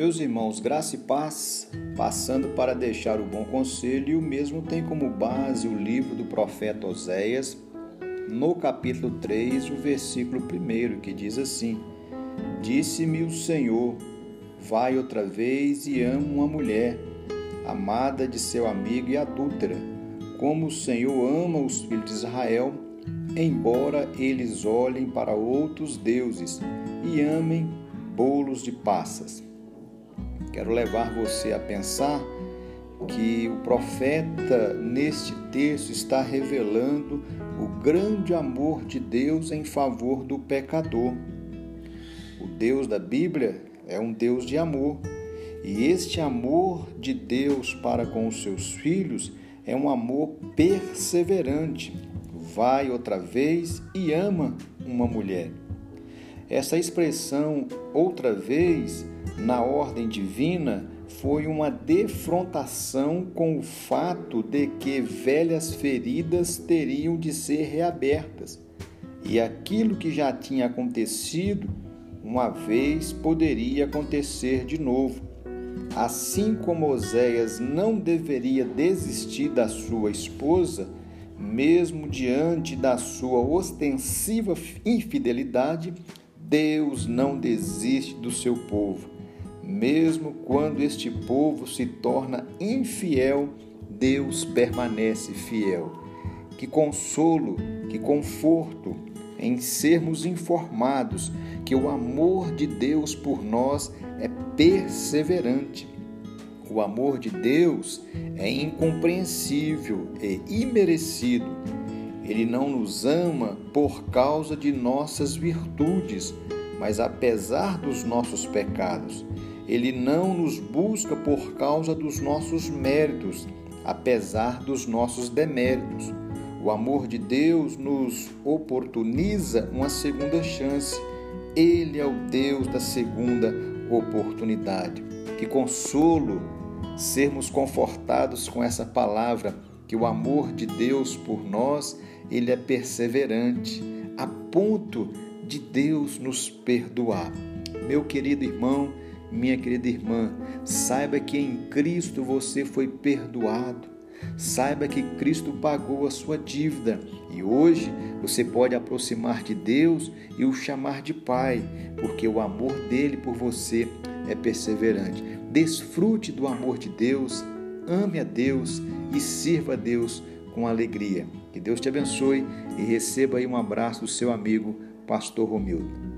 Meus irmãos, graça e paz, passando para deixar o bom conselho, e o mesmo tem como base o livro do profeta Oséias, no capítulo 3, o versículo 1, que diz assim: Disse-me o Senhor, vai outra vez e ama uma mulher, amada de seu amigo e adúltera, como o Senhor ama os filhos de Israel, embora eles olhem para outros deuses e amem bolos de passas. Quero levar você a pensar que o profeta, neste texto, está revelando o grande amor de Deus em favor do pecador. O Deus da Bíblia é um Deus de amor, e este amor de Deus para com os seus filhos é um amor perseverante. Vai outra vez e ama uma mulher. Essa expressão outra vez na ordem divina foi uma defrontação com o fato de que velhas feridas teriam de ser reabertas e aquilo que já tinha acontecido uma vez poderia acontecer de novo. Assim como Oséias não deveria desistir da sua esposa, mesmo diante da sua ostensiva infidelidade, Deus não desiste do seu povo mesmo quando este povo se torna infiel, Deus permanece fiel. Que consolo, que conforto em sermos informados que o amor de Deus por nós é perseverante. O amor de Deus é incompreensível e imerecido. Ele não nos ama por causa de nossas virtudes, mas apesar dos nossos pecados. Ele não nos busca por causa dos nossos méritos, apesar dos nossos deméritos. O amor de Deus nos oportuniza uma segunda chance. Ele é o Deus da segunda oportunidade. Que consolo sermos confortados com essa palavra, que o amor de Deus por nós, ele é perseverante, a ponto de Deus nos perdoar. Meu querido irmão, minha querida irmã, saiba que em Cristo você foi perdoado. Saiba que Cristo pagou a sua dívida e hoje você pode aproximar de Deus e o chamar de Pai, porque o amor dele por você é perseverante. Desfrute do amor de Deus, ame a Deus e sirva a Deus com alegria. Que Deus te abençoe e receba aí um abraço do seu amigo, Pastor Romildo.